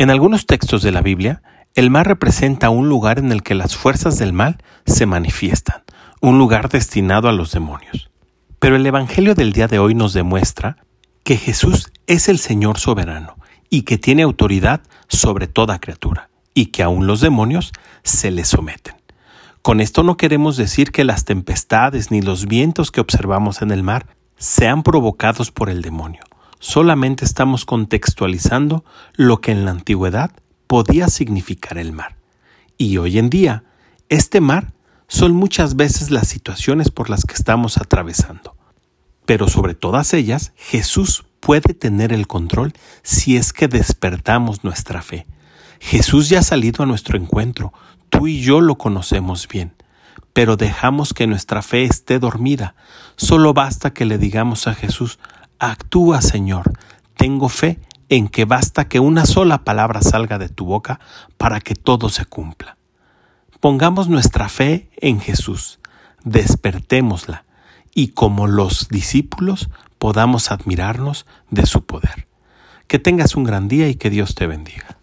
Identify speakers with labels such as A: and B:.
A: En algunos textos de la Biblia, el mar representa un lugar en el que las fuerzas del mal se manifiestan, un lugar destinado a los demonios. Pero el Evangelio del día de hoy nos demuestra que Jesús es el Señor soberano y que tiene autoridad sobre toda criatura, y que aún los demonios se le someten. Con esto no queremos decir que las tempestades ni los vientos que observamos en el mar sean provocados por el demonio. Solamente estamos contextualizando lo que en la antigüedad podía significar el mar. Y hoy en día, este mar son muchas veces las situaciones por las que estamos atravesando. Pero sobre todas ellas, Jesús puede tener el control si es que despertamos nuestra fe. Jesús ya ha salido a nuestro encuentro, Tú y yo lo conocemos bien, pero dejamos que nuestra fe esté dormida. Solo basta que le digamos a Jesús, actúa Señor, tengo fe en que basta que una sola palabra salga de tu boca para que todo se cumpla. Pongamos nuestra fe en Jesús, despertémosla y como los discípulos podamos admirarnos de su poder. Que tengas un gran día y que Dios te bendiga.